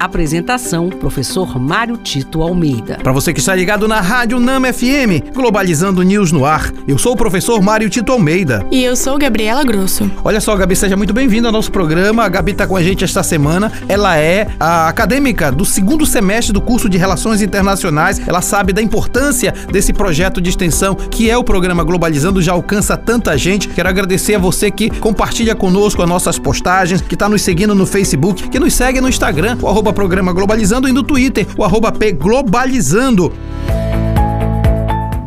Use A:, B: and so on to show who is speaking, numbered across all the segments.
A: Apresentação: Professor Mário Tito Almeida.
B: Para você que está ligado na Rádio Nama FM, Globalizando News no ar. Eu sou o professor Mário Tito Almeida.
C: E eu sou Gabriela Grosso.
B: Olha só, Gabi, seja muito bem-vinda ao nosso programa. A Gabi está com a gente esta semana. Ela é a acadêmica do segundo semestre do curso de Relações Internacionais. Ela sabe da importância desse projeto de extensão que é o programa Globalizando, já alcança tanta gente. Quero agradecer a você que compartilha conosco as nossas postagens, que está nos seguindo no Facebook, que nos segue no Instagram, o arroba programa Globalizando e no Twitter, o arroba P Globalizando.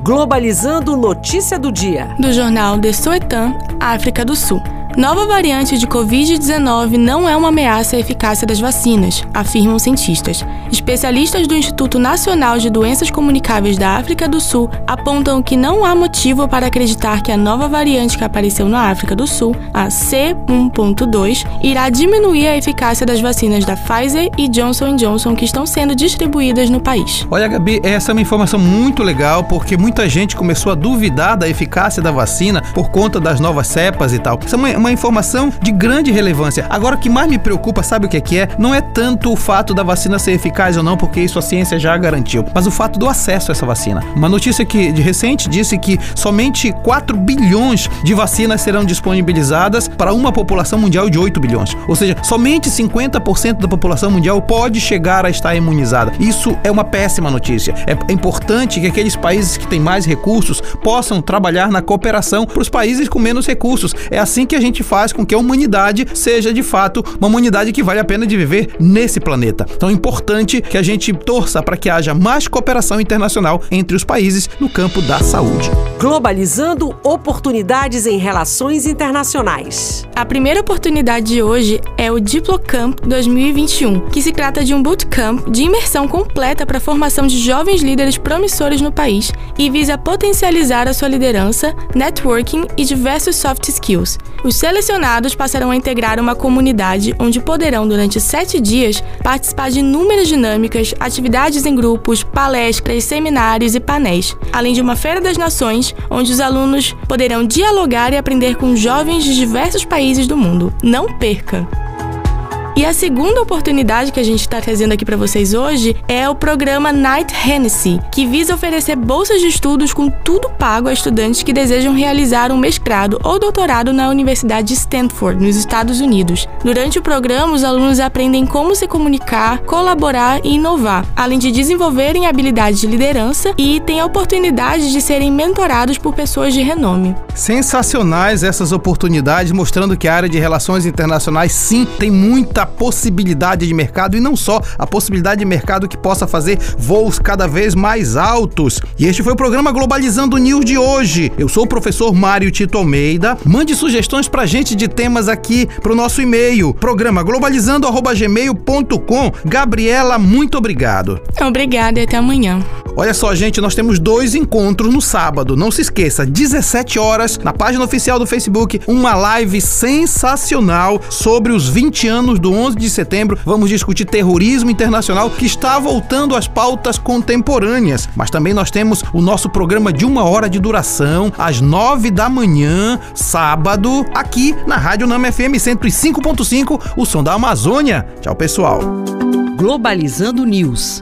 A: Globalizando notícia do dia.
C: Do jornal The Soetan, África do Sul. Nova variante de Covid-19 não é uma ameaça à eficácia das vacinas, afirmam cientistas. Especialistas do Instituto Nacional de Doenças Comunicáveis da África do Sul apontam que não há motivo para acreditar que a nova variante que apareceu na África do Sul, a C1.2, irá diminuir a eficácia das vacinas da Pfizer e Johnson Johnson que estão sendo distribuídas no país.
B: Olha, Gabi, essa é uma informação muito legal porque muita gente começou a duvidar da eficácia da vacina por conta das novas cepas e tal. É uma uma informação de grande relevância. Agora, o que mais me preocupa, sabe o que é que é? Não é tanto o fato da vacina ser eficaz ou não, porque isso a ciência já garantiu, mas o fato do acesso a essa vacina. Uma notícia que de recente disse que somente 4 bilhões de vacinas serão disponibilizadas para uma população mundial de 8 bilhões. Ou seja, somente 50% da população mundial pode chegar a estar imunizada. Isso é uma péssima notícia. É importante que aqueles países que têm mais recursos possam trabalhar na cooperação para os países com menos recursos. É assim que a gente gente faz com que a humanidade seja de fato uma humanidade que vale a pena de viver nesse planeta. Então é importante que a gente torça para que haja mais cooperação internacional entre os países no campo da saúde.
A: Globalizando oportunidades em relações internacionais.
C: A primeira oportunidade de hoje é o Diplocamp 2021, que se trata de um bootcamp de imersão completa para a formação de jovens líderes promissores no país e visa potencializar a sua liderança, networking e diversos soft skills. Os selecionados passarão a integrar uma comunidade onde poderão, durante sete dias, participar de inúmeras dinâmicas, atividades em grupos, palestras, seminários e painéis, além de uma Feira das Nações, onde os alunos poderão dialogar e aprender com jovens de diversos países do mundo. Não perca! E a segunda oportunidade que a gente está trazendo aqui para vocês hoje é o programa Night Hennessy, que visa oferecer bolsas de estudos com tudo pago a estudantes que desejam realizar um mestrado ou doutorado na Universidade de Stanford, nos Estados Unidos. Durante o programa, os alunos aprendem como se comunicar, colaborar e inovar, além de desenvolverem habilidades de liderança e têm a oportunidade de serem mentorados por pessoas de renome.
B: Sensacionais essas oportunidades, mostrando que a área de relações internacionais sim tem muita a possibilidade de mercado e não só a possibilidade de mercado que possa fazer voos cada vez mais altos. E este foi o programa Globalizando News de hoje. Eu sou o professor Mário Tito Almeida. Mande sugestões pra gente de temas aqui pro nosso e-mail, programa globalizando@gmail.com. Gabriela, muito obrigado.
C: Obrigada e até amanhã.
B: Olha só, gente, nós temos dois encontros no sábado. Não se esqueça, 17 horas, na página oficial do Facebook, uma live sensacional sobre os 20 anos do 11 de setembro. Vamos discutir terrorismo internacional que está voltando às pautas contemporâneas. Mas também nós temos o nosso programa de uma hora de duração, às 9 da manhã, sábado, aqui na Rádio Nama FM 105.5, o som da Amazônia. Tchau, pessoal.
A: Globalizando News